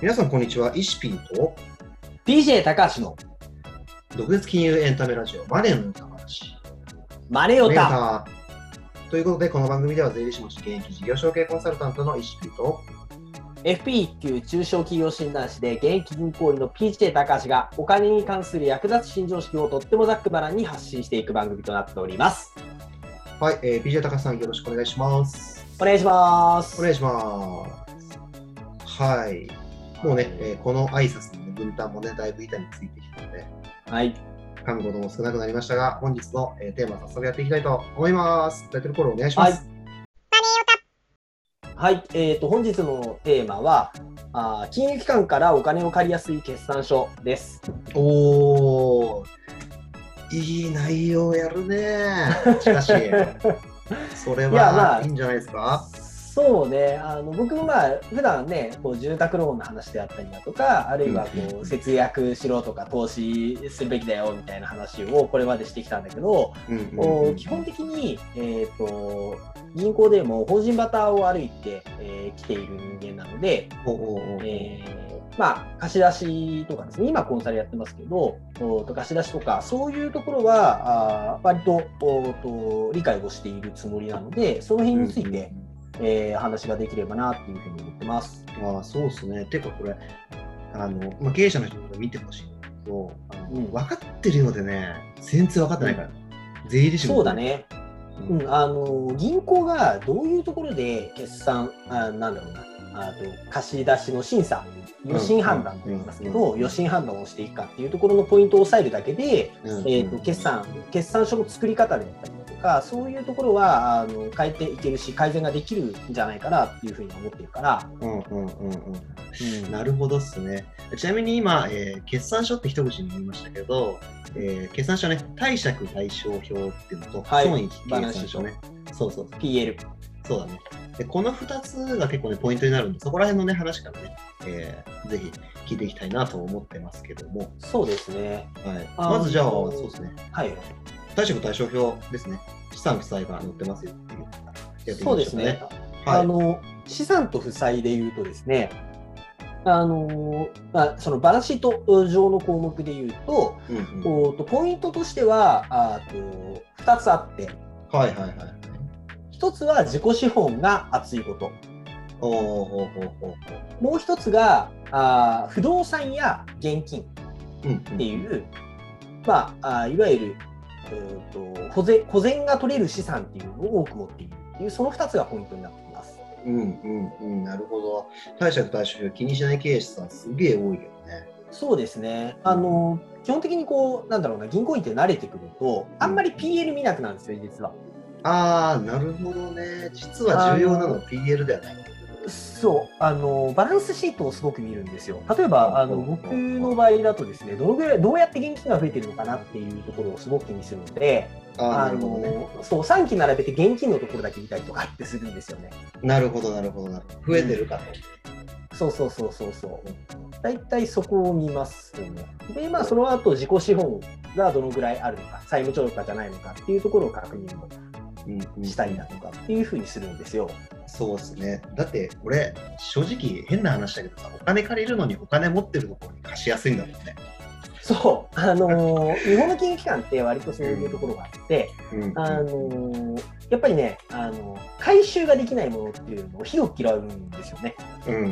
皆さん、こんにちは。イシピーと PJ 高橋の独立金融エンタメラジオマネーの歌話。マネオタ。タ。ということで、この番組では税理士の現役事業承継コンサルタントのイシピーと FP1 級中小企業診断士で現役銀行員の PJ 高橋がお金に関する役立つ新常識をとってもざっくばらんに発信していく番組となっております。はい、えー、PJ 高橋さんよろしくお願いします。お願いします。お願いします。はい。もうね、えーこの挨拶の、ね、分担もね、だいぶ板についてきたので、はい。噛むことも少なくなりましたが、本日の、えーテーマ早速やっていきたいと思います。タイトルコールお願いします。はい。えっ、と、本日のテーマは、あー金融機関からお金を借りやすい決算書です。おー、いい内容やるね。しかし、それはいいんじゃないですか？そうね、あの僕もまあ普段ね、こう住宅ローンの話であったりだとか、あるいはうんこう節約しろとか投資するべきだよみたいな話をこれまでしてきたんだけど、基本的に、えー、と銀行でも法人バターを歩いて、えー来ている人間なので、えーまあ、貸し出しとかですね、今コンサルやってますけど、おと貸し出しとか、そういうところは、あー割とおと理解をしているつもりなので、その辺について、えー話ができればなっていうふうに思ってます。ああ、そうですね。てかこれ、あの、まあ、経営者の人にも見てほしいんだけど、あのうん分かってるようでね、全然分かってないから。税理士もそうだ。ね。ううんん、あの銀行がどういうところで決算、あなんだろうな、あと貸し出しの審査、予診判断と言いますけど、予診判断をしていくかっていうところのポイントを押さえるだけで、うんえー、と決算決算書の作り方であったりだとか、そういうところはあの変えていけるし、改善ができるんじゃないかなっていうふうに思っているから、うんうんうんうん。うんなるほどっすね。ちなみに今、えー決算書って一口に言いましたけど、えー決算書ね、貸借対照表っていうのと、はい損益計算書ね。そうそう PL。そうだね。でこの2つが結構ね、ポイントになるんで、そこら辺のね、話からね、えーぜひ聞いていきたいなと思ってますけども、そうですね。はい、まずじゃあ、そうですね、はい。貸借対照表ですね。資産負債が載ってますよっていう。やってみましょそうですね。はい。あの資産と負債でいうとですね、あのまあ、そのバランスシート上の項目でいうと、うんうんとポイントとしてはあーと2つあって、はいはいはいはい。1つは自己資本が厚いこと。もう1つがあー不動産や現金うんうんっていう、まあ、あーいわゆるうーと保全保全が取れる資産っていうのを多く持っているっていう、その2つがポイントになっています。うんうんうん、なるほど。貸借対照表気にしない経営者さんすげえ多いけどね。そうですね。あの、基本的にこう、なんだろうな、銀行員って慣れてくると、あんまり PL 見なくなるんですよ、実は。ああ、なるほどね。実は重要なのは PL ではない。そう、あの、バランスシートをすごく見るんですよ。例えば、あの、うん僕の場合だとですね、どのぐらい、どうやって現金が増えてるのかなっていうところをすごく気にするので、ああ、なあるほどね。の、そう、3期並べて現金のところだけ見たりとかってするんですよね。なるほど、なるほど、なるほど。増えてるかと。そうそうそうそうそう。大体そこを見ますよね。で、まあ、その後、自己資本がどのぐらいあるのか、債務超過じゃないのかっていうところを確認したりだとかっていうふうにするんですよ。そうですね。だって、俺、正直変な話だけどさ、お金借りるのにお金持ってるところに貸しやすいんだもんね。そう、あのー 日本の金融機関って割とそういうところがあって、うんあのーやっぱりね、あの回収ができないものっていうのを広く嫌うんですよね。うんうんう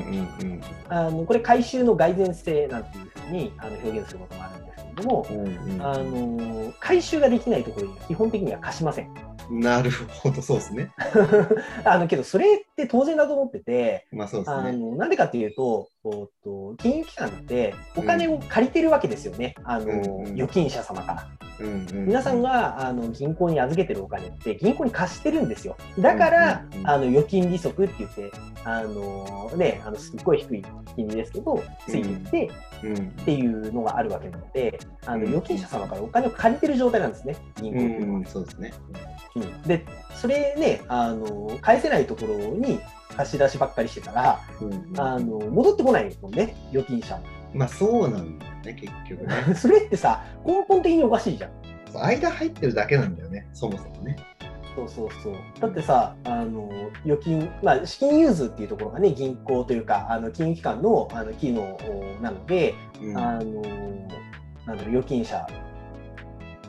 んあのこれ回収の蓋然性なんていうふうにあの表現することもあるんですけれども、うんうんあのー回収ができないところには基本的には貸しません。なるほど、そうですね。あのけどそれって当然だと思ってて、まあそうですあね。のなんでかっていうと、おっと金融機関ってお金を借りてるわけですよね、あのうんうん預金者様から。うんうん皆さんがあの銀行に預けてるお金って銀行に貸してるんですよ。だから、うんうんうんあの預金利息って言って、あのね、あのすっごい低い金利ですけど、ついていってうん。っていうのがあるわけなので、あのうん。預金者様からお金を借りてる状態なんですね、銀行うっていうのは。ん、そうですね。うん。で、それね、あの返せないところに貸し出しばっかりしてたら、うんうんあの戻ってこないもんね、預金者まあそうなんだよね、結局ね。も。それってさ、根本的におかしいじゃん。間入ってるだけなんだよね、そもそもね。そうそうそう。だってさ、あの預金、まあ、資金融通っていうところがね、銀行というか、あの金融機関のあの機能なので、うんあのなんだろう、預金者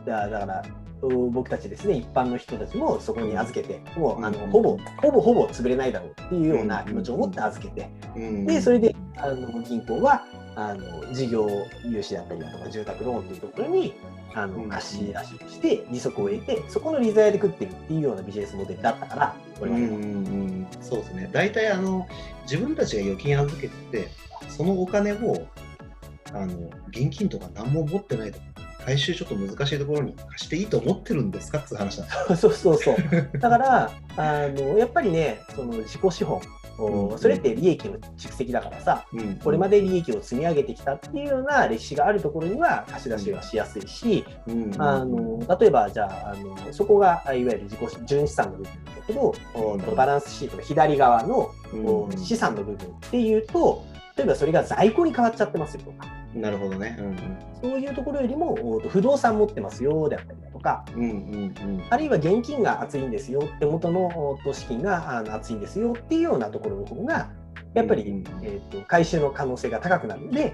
だだから、う僕たちですね、一般の人たちもそこに預けて、もうあのうんほぼ、ほぼほぼ潰れないだろうっていうような気持ちを持って預けて、うんで、それであの銀行はあの事業融資だったりだとか、住宅ローンというところにあのうん貸し出しをして、利息を得て、そこの利ざやで食ってるっていうようなビジネスモデルだったから、これまでは。うんそうですね。大体あの自分たちが預金預けてて、そのお金をあの現金とか何も持ってないと回収ちょっと難しいところに貸していいと思ってるんですかって話なんです。そうそうそう。だから、あのやっぱりね、その自己資本、それって利益の蓄積だからさ、うん。これまで利益を積み上げてきたっていうような歴史があるところには貸し出しはしやすいし、うん。あの例えばじゃああのそこがいわゆる自己純資産の部分だけど、おうん。バランスシートの左側の、資産の部分っていうと例えばそれが在庫に変わっちゃってますよとか。なるほどね。うんそういうところよりもお不動産持ってますよであったりだとか。うんうんうん。あるいは現金が厚いんですよ手元の資金が厚いんですよっていうようなところの方がやっぱり、うんえー、と回収の可能性が高くなるので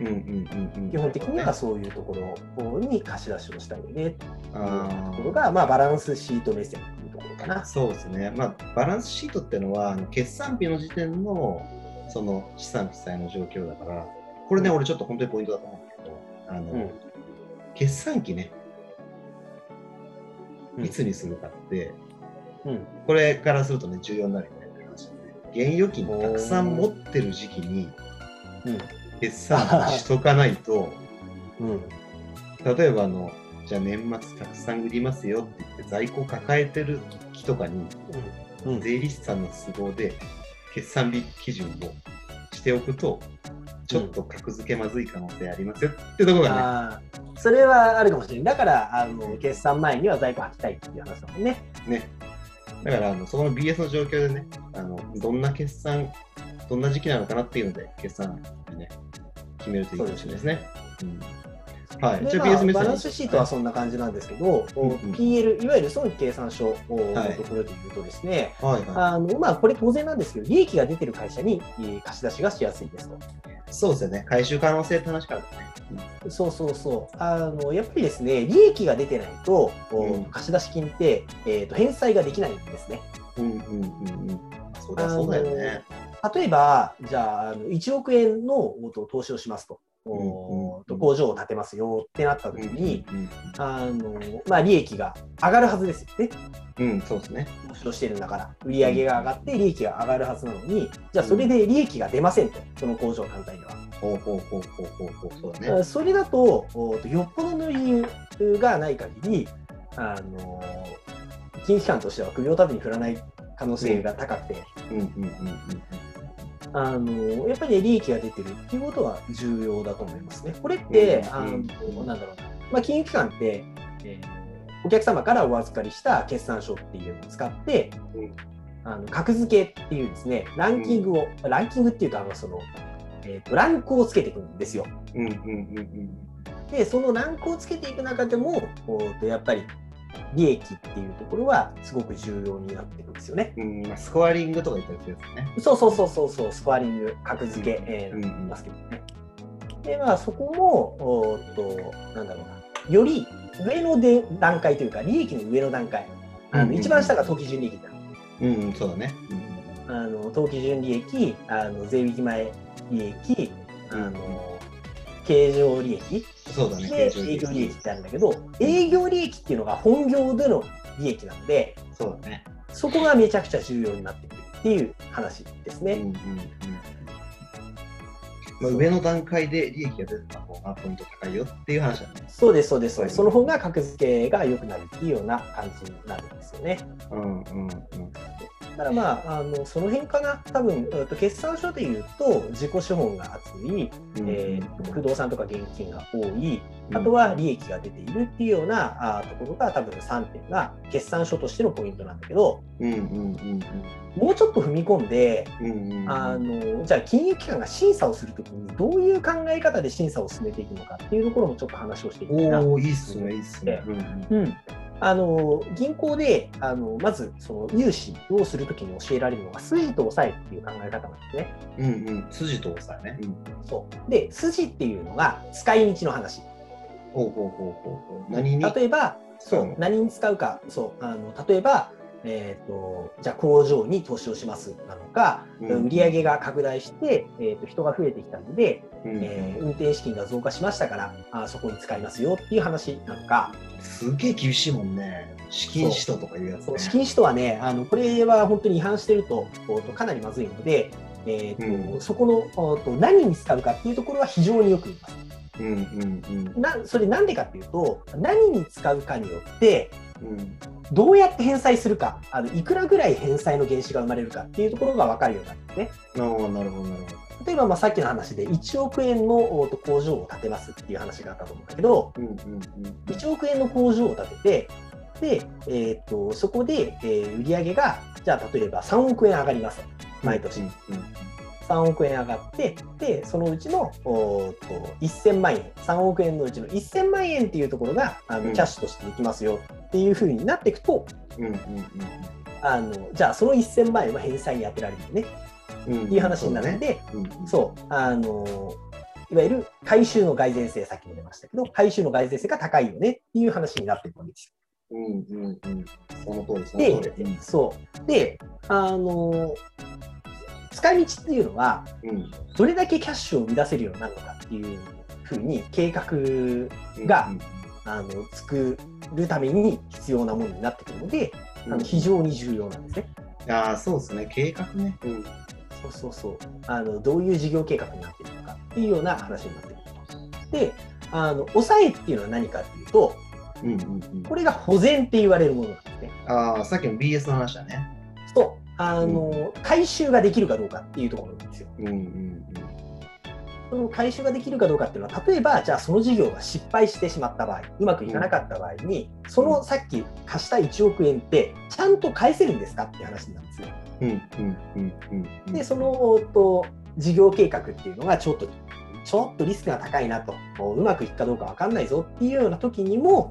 うんうんうんうん基本的にはそういうところに貸し出しをしたいよねっていうあところが、まあ、バランスシート目線っていうところかな。ー。そうですね。まあバランスシートっていうのは決算日の時点のその資産負債の状況だから、これね、俺ちょっと本当にポイントだと思うんだけど、あの、うん。決算期ね、うん。いつにするかって、うん。これからするとね、重要になるよねって話で、現預金たくさん持ってる時期にうん。決算しとかないと、うん。例えばあの、じゃあ年末たくさん売りますよって言って在庫抱えてる期とかに、うん。税理士さんの都合で決算日基準をしておくと、ちょっと格付けまずい可能性ありますよってところがね、それはあるかもしれない。だから、あの決算前には在庫履きたいっていう話だもんね。ね。だから、あのそこの BS の状況でね、あのどんな決算、どんな時期なのかなっていうので、決算でね、決めるといいかもしれないですね。うんはい。まあバランスシートはそんな感じなんですけど、うんうん PL、いわゆる損益計算書のはいところで言うとですね、はいはあのまあ、これ当然なんですけど、利益が出てる会社にえー貸し出しがしやすいですと。い。そうですよね。回収可能性って話からですね。そうそうそう。あのやっぱりですね、利益が出てないと、おうん貸出金って、えーと返済ができないんですね。うんうんうんうん。そうだそうだよね。例えば、じゃあ、あの1億円の投資をしますと。工場を建てますよってなった時に、うんあのまあ、利益が上がるはずですよね。うん、うん、そうですね。投資をしてるんだから、売り上げが上がって利益が上がるはずなのに、じゃあそれで利益が出ませんと、その工場単体では。ほうほうほうほうほうほう、そうだね。あそれだと、およっぽどの理由がない限り、あの金融機関としては首を縦に振らない可能性が高くて、うんうんうんあのやっぱり、ね、利益が出てるっていうことは重要だと思いますね。これって、うんあのうんなんだろうな、まあ、金融機関って、えーお客様からお預かりした決算書っていうのを使って、うん。あの格付けっていうですね、ランキングを、ランキングっていうと、あのその、えーと、ランクをつけていくんですよ。うんうんうんうん。で、そのランクをつけていく中でも、やっぱり利益っていうところはすごく重要になってくるんですよね。うん。スコアリングとか言ったやつね。そうそうそうそうそう、スコアリング、格付け、えーうんますけどね。で、まあ、そこも、おーっと、なんだろうな、より上ので段階というか、利益の上の段階、あの一番下が当期純利益だ。うん、うん、そうだね。あの当期純利益、あの税引き前利益、あの経常利益、そうだね。で営業利益ってあるんだけど、営業利益っていうのが本業での利益なので、そうだね。そこがめちゃくちゃ重要になってくるっていう話ですね。うんうんうん。まあ、上の段階で利益が出てた方がポイント高いよっていう話だね。そうです、そうです、そうです。そはいの方が格付けが良くなるっていうような感じになるんですよね。うんうんうん。だからまあ、あのその辺かな、多分えっと決算書でいうと、自己資本が厚い、えー不動産とか現金が多い、あとは利益が出ているっていうようなあところが多分3点が決算書としてのポイントなんだけど、うんうんうんもうちょっと踏み込んで、うんうんうん。あのじゃあ金融機関が審査をするときにどういう考え方で審査を進めていくのかっていうところもちょっと話をしていきたいな。おお、いいっすね、いいっすね。うんうんうん、あの銀行であのまずその融資をするときに教えられるのが筋と押さえっていう考え方なんですね。うんうん。筋と押さえね。うん。そうで筋っていうのが使い道の話。ほうほうほうほう。何に？例えばそううん何に使うかそうあの例えば、えー、とじゃあ工場に投資をしますなのか、うん売上が拡大して、えー、と人が増えてきたので、うんえー運転資金が増加しましたからあそこに使いますよっていう話なのか。すげえ厳しいもんね。資金使途とかいうやつね。資金使途はね、あのこれは本当に違反してるとかなりまずいので、えーとうんそこのおと何に使うかっていうところは非常によく言います。うんうんなそれなんでかっていうと、何に使うかによって、うん。うん。どうやって返済するか、あのいくらぐらい返済の原資が生まれるかっていうところが分かるようになるんですね。ああ、なるほどなるほど。例えばまあさっきの話で1億円の工場を建てますっていう話があったと思うんだけど、うんうんうん。1億円の工場を建てて、で、えー、とそこで、えー売上が、じゃあ例えば3億円上がります、毎年。うん3億円上がって、で、そのうちのおと1000万円、3億円のうちの1000万円っていうところがあうんのキャッシュとしてできますよっていうふうになっていくと、うんうんあのじゃあその1000万円は返済に充てられるよねうんうん。っていう話になるので、そうだね。そう、あのいわゆる回収の蓋然性、さっきも出ましたけど、回収の蓋然性が高いよねっていう話になっていくわけですうんうんうん。その通り、そよ。の通り。で、そう。で、あの使い道っていうのは、うん。どれだけキャッシュを生み出せるようになるのかっていうふうに計画がうんあの作るために必要なものになってくるので、うんあの非常に重要なんですね。ああ、そうですね。計画ね。うん。そうそうそうあの。どういう事業計画になっているのかっていうような話になってくると。で、あの抑えっていうのは何かっていうと、うんうんうん。これが保全って言われるものなんですね。ああ、さっきの BS の話だね。そうあの、回収ができるかどうかっていうところなんですよ。うんうんその回収ができるかどうかっていうのは、例えば、じゃあその事業が失敗してしまった場合、うまくいかなかった場合に、そのさっき貸した1億円って、ちゃんと返せるんですかっていう話なんですよ。うん。うんうんうんうんうん。で、そのと事業計画っていうのがちょっと、ちょっとリスクが高いなと、うまくいくかどうか分かんないぞっていうような時にも、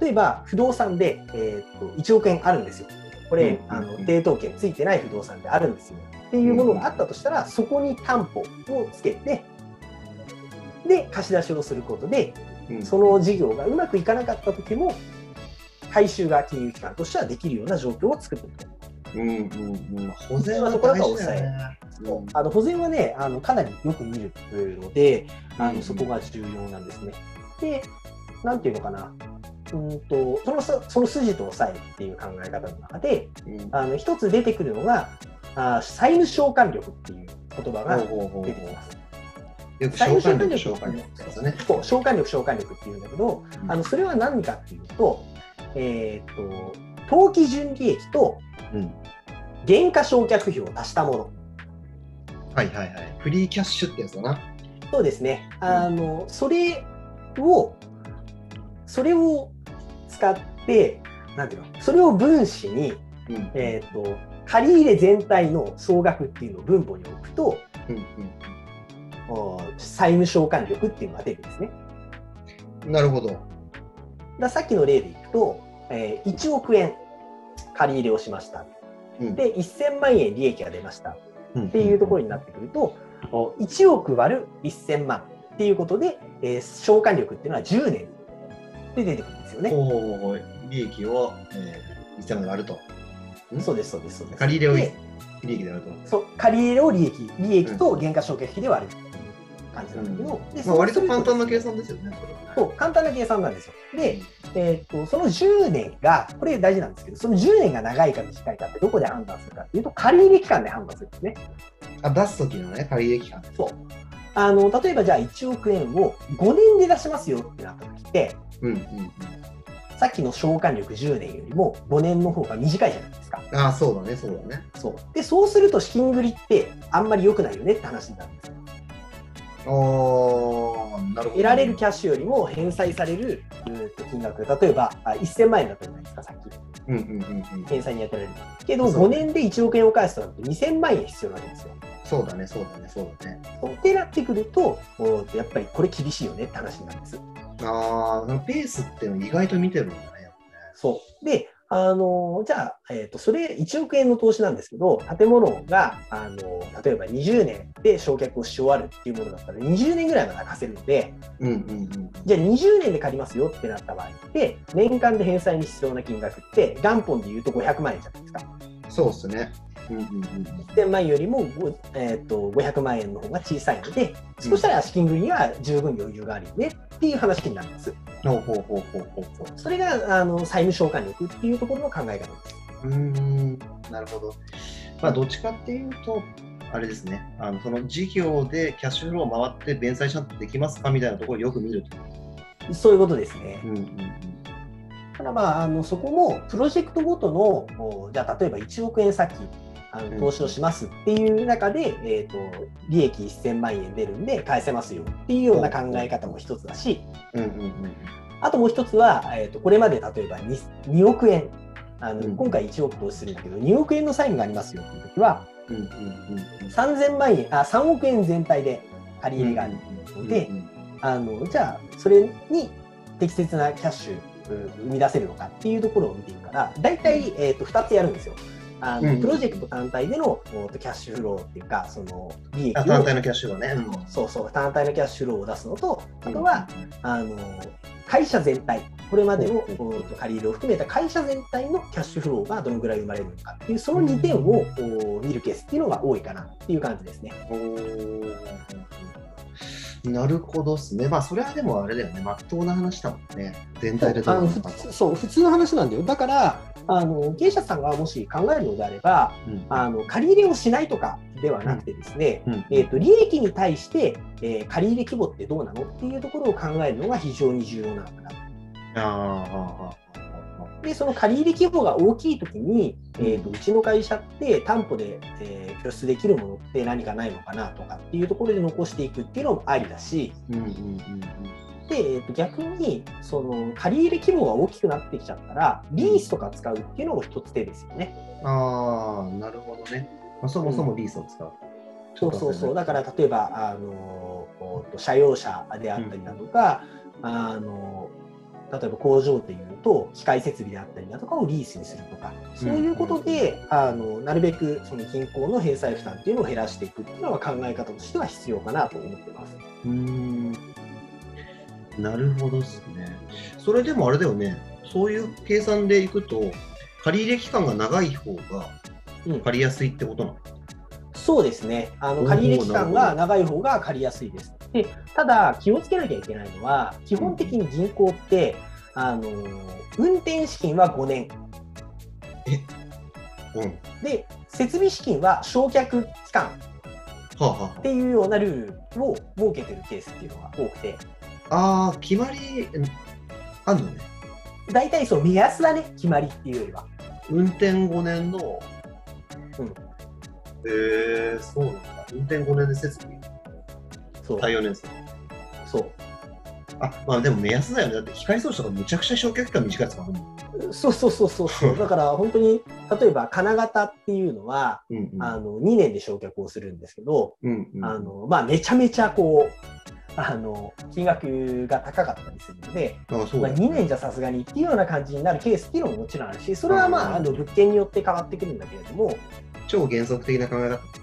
例えば不動産で、えー、と1億円あるんですよ。これ、うんあの抵当権ついてない不動産であるんですよ。っていうものがあったとしたら、そこに担保をつけて、で、貸し出しをすることで、うんその事業がうまくいかなかった時も、回収が金融機関としてはできるような状況を作っていくと。うんうんうん。保全は大事だよね。うんあの保全はね、あのかなりよく見るので、あうんのそこが重要なんですね。で、なんていうのかな、うんとそのさその筋と押さえっていう考え方の中で、うんあの一つ出てくるのが、あ債務償還力っていう言葉が出てきます。よく債召喚力、務償還召喚力ってやつね。そう償還力、償還力っていうんだけど、あのそれは何かっていうと、えー、と当期純利益とうん。減価償却費を足したもの。はいはいはい。フリーキャッシュってやつだな。そうですね。あの、それを、それを使って、なんていうの、それを分子に、うん。えっ、と、借り入れ全体の総額っていうのを分母に置くと、うんお債務償還力っていうのが出るんですね。うん。なるほど。ださっきの例でいくと、えー1億円借り入れをしました。うんで、1000万円利益が出ました。っっていうところになってくると、お1億割る1000万っていうことで、えー償還力っていうのは10年で出てくるんですよね。ほうほうほう利益を、えー、1000万で割ると。そうです、そうです、そうです。借り入れをで利益で割ると。そう借り入れを利益、利益と原価償却費で割る感じなんだけど、でまあ、割と簡単な計算算ですよね、そう簡単な計算なんですよ。で、えーっとその10年が、これ大事なんですけど、その10年が長いか短いかってどこで判断するかっていうと、借り入れ期間で判断するんですね。あ、出す時のね、借り入れ期間。そうあの例えばじゃあ1億円を5年で出しますよってなったうんうんさっきの償還力10年よりも5年の方が短いじゃないですか。うん。ああ、そうだね、そうだね。そうでそうすると資金繰りってあんまり良くないよねって話になるんですよ。おー、なるほど。得られるキャッシュよりも返済される金額、例えばあ1000万円だったじゃないですか、さっき。うんうんうんうん。返済に当てられる。けど、そう5年で1億円を返すとなると2000万円必要なわけですよ。そうだね、そうだね、そうだね。そうってなってくるとやっぱりこれ厳しいよねって話になるんです。ああ、ペースって意外と見てるんだね。そう。で、あのじゃあ、えーと、それ1億円の投資なんですけど、建物があの例えば20年で焼却をし終わるっていうものだったら、20年ぐらいまで貸せるので、うんうんうん、じゃあ20年で借りますよってなった場合って、年間で返済に必要な金額って、元本でいうと500万円じゃないですか。そうですね。うんうんうん、1000万円よりも、えーと、500万円の方が小さいので、少したら資金繰りには十分余裕があるよねっていう話になるんです。ほうほうほうほうほうそれがあの債務償還力っていうところの考え方です。うんなるほど。まあ、どっちかっていうと、あれですね、あのその事業でキャッシュフロー回って弁済ちゃんとできますかみたいなところをよく見ると。そういうことですね。うんうんうんただまあ、あのそこもプロジェクトごとの、じゃあ例えば1億円先、あの投資をしますっていう中で、えーと、利益1000万円出るんで返せますよっていうような考え方も一つだし、うんうんうん、あともう一つは、えーと、これまで例えば 2, 2億円。あの、うん、今回1億投資するんだけど2億円の債務がありますよっていう時は、うんうんうん、3000万円あ3億円全体で借り入れがあるので、うんうんうん、あのじゃあそれに適切なキャッシュ生み出せるのかっていうところを見ていくから大体、えーと2つやるんですよ。あの、うん、プロジェクト単体でのキャッシュフローっていうか、その利益を単体のキャッシュフローね、うん、そうそう、単体のキャッシュフローを出すのと、あとは、あの会社全体、これまでの借り入れを含めた会社全体のキャッシュフローがどのぐらい生まれるのかっていう、その2点を見るケースっていうのが多いかなっていう感じですね。なるほどですね。まあ、それはでもあれだよね、まっとうな話だもんね。全体でどうそう、普通の話なんだよ。だから、あの経営者さんがもし考えるのであれば、うん、あの借り入れをしないとかではなくてですね、うんうん、えーと、利益に対して、えー、借り入れ規模ってどうなのっていうところを考えるのが非常に重要なのかなと。あでその借り入れ規模が大きいときに、えーと、うちの会社って担保で、えー、拠出できるものって何かないのかなとかっていうところで残していくっていうのもありだし、うんうんうんうん。で、えー、と逆にその借り入れ規模が大きくなってきちゃったらリースとか使うっていうのも一つ手ですよね。ああなるほどね、まあ、そもそもリースを使う。うん、そうそう。そうだから例えばあの社用車であったりだとか、うん、あの例えば工場でいうと機械設備であったりだとかをリースにするとかそういうことで、うん、あのなるべくその銀行の返済負担っていうのを減らしていくっていうのは考え方としては必要かなと思ってます。うんなるほどですね。それでもあれだよね、そういう計算でいくと、借入期間が長い方が借りやすいってことなの、うん、そうですね。あの借入期間が長い方が借りやすいです。でただ、気をつけなきゃいけないのは、基本的に銀行って、うん、あの運転資金は5年。え？うん、で、設備資金は焼却期間っていうようなルールを設けてるケースっていうのが多くて。ああ、決まり、あんのね。大体そう、目安だね、決まりっていうよりは。運転5年の、うん。へえー、そうなんだ。運転5年で設備？そう。耐4年生。そう。あ、まあでも目安だよね。だって光装置とかむちゃくちゃ焼却期間短いやつもあるもん。そうそうそうそうそう。だから本当に、例えば金型っていうのは、うんうん、あの2年で焼却をするんですけど、うんうん、あのまあ、めちゃめちゃこう、あの金額が高かったりするので、ああまあ、2年じゃさすがにっていうような感じになるケースっていうのももちろんあるし、それはまああの物件によって変わってくるんだけれども、超原則的な考え方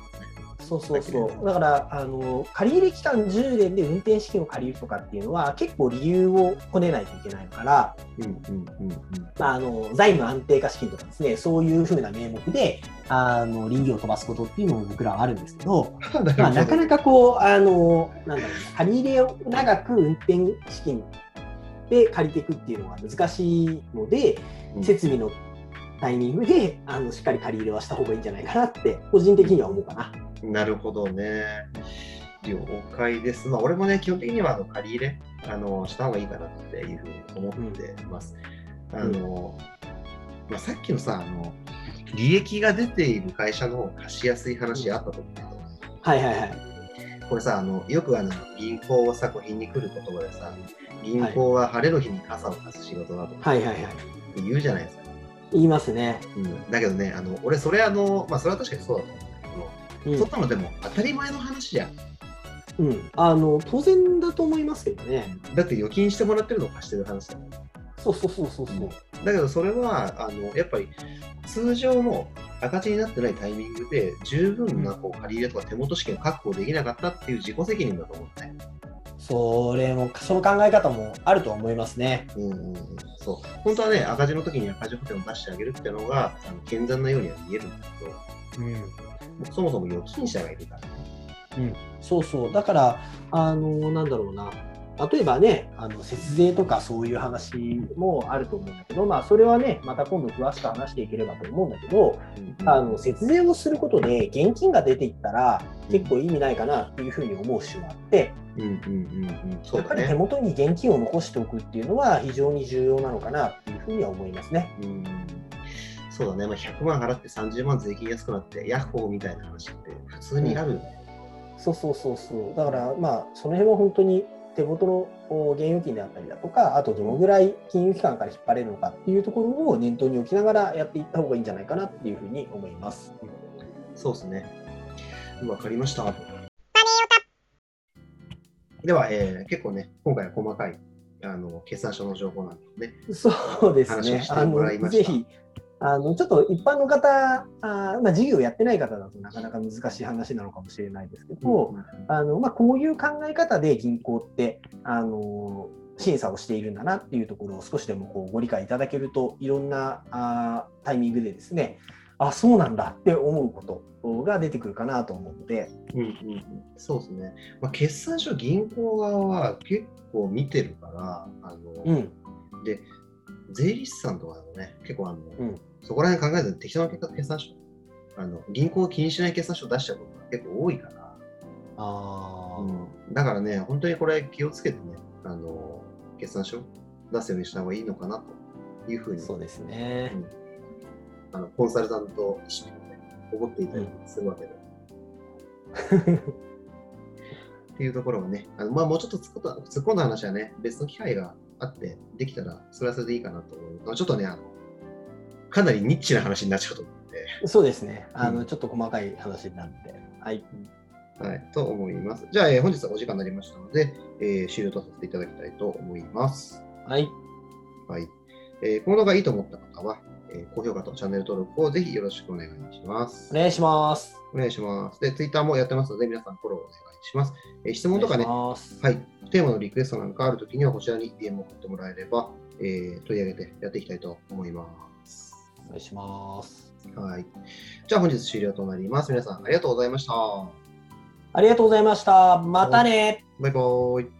そうそうそう。だから、あの借入期間10年で運転資金を借りるとかっていうのは、結構理由をこねないといけないから、あの財務安定化資金とかですね、そういうふうな名目で、あの臨機を飛ばすことっていうのも僕らはあるんですけど、まあ、なかなかこう、あのなんだろう、借り入れを長く運転資金で借りていくっていうのは難しいので、設備のタイミングであのしっかり借り入れはした方がいいんじゃないかなって、個人的には思うかな。なるほどね。了解です。まあ、俺もね、基本的にはあの借り入れあのした方がいいかなっていうふうに思ってます。うん、あの、まあ、さっきのさあの、利益が出ている会社の方が貸しやすい話あったと思うけど、はいはいはい。これさ、あのよくあの銀行をさ、こう品に来る言葉でさ、銀行は晴れの日に傘を貸す仕事だとか、はいはいはい、言うじゃないですか。言いますね。うん、だけどね、あの俺、それあの、まあ、それは確かにそうだと思うんだけど、うん、そんなのでも当たり前の話じゃん。うん、あの当然だと思いますけどね。だって預金してもらってるのを貸してる話だもん。そうそうそうそうそう。だけどそれはあのやっぱり通常の赤字になってないタイミングで十分なこう借り入れとか手元資金を確保できなかったっていう自己責任だと思うね。それも、その考え方もあると思いますね。うんうんうん、そう本当はね、赤字の時に赤字保険を出してあげるっていうのがあの健全なようには見えるんだけうん。ど、そもそも預金者がいるからね。そうそう。だから、あの、なんだろうな。例えばね、あの節税とかそういう話もあると思うんだけど、まあ、それはね、また今度詳しく話していければと思うんだけど、あの節税をすることで現金が出ていったら結構意味ないかなっていうふうに思う節があって、うんうんうんうん、そうだやっぱり手ね。元に現金を残しておくっていうのは非常に重要なのかなっていうふうには思いますね。うんそうだね、まあ、100万払って30万税金安くなって、ヤッホーみたいな話って普通にある。そうそうそうそう。だからまあその辺は本当に手元のお現預金であったりだとか、あとどのぐらい金融機関から引っ張れるのかっていうところを念頭に置きながらやっていった方がいいんじゃないかなっていうふうに思います。そうですね。わかりました。では、えー結構ね、今回は細かいあの決算書の情報なんでね。そうですねあのぜひあのちょっと一般の方、あーまあ、事業やってない方だとなかなか難しい話なのかもしれないですけど、あのまあ、こういう考え方で銀行ってあの審査をしているんだなっていうところを少しでもこうご理解いただけるといろんなあータイミングでですねあそうなんだって思うことが出てくるかなと思うので、うんうんうん、そうですね。まあ、決算書、銀行側は結構見てるから、あのうん。で、税理士さんとかね、結構あの、うん。そこら辺考えずに適当な決算書、あの銀行を気にしない決算書を出しちゃうことが結構多いから、あー。うん、だからね、本当にこれ気をつけてね、あの決算書出すようにした方がいいのかなというふうに、そうですね。あのコンサルタントとして、ね、思っていたりするわけで。っていうところはね、あのまあ、もうちょっと突っ込んだ話はね、別の機会があって、できたら、それはそれでいいかなと思うまあちょっとね、あのかなりニッチな話になっちゃうと思うんで、そうですね。あの、うんちょっと細かい話になって。はい。はい、と思います。じゃあ、えー本日はお時間になりましたので、えー終了とさせていただきたいと思います。はい。はい。えーこの動画がいいと思った方は、えー高評価とチャンネル登録をぜひよろしくお願いします。お願いします。お願いします。で、Twitter もやってますので、皆さんフォローお願いします。えー質問とかね、はい、テーマのリクエストなんかあるときには、こちらに DM を送ってもらえれば、えー取り上げてやっていきたいと思います。お願いします。はい。じゃあ本日終了となります。皆さんありがとうございました。ありがとうございました。またね。バイバーイ。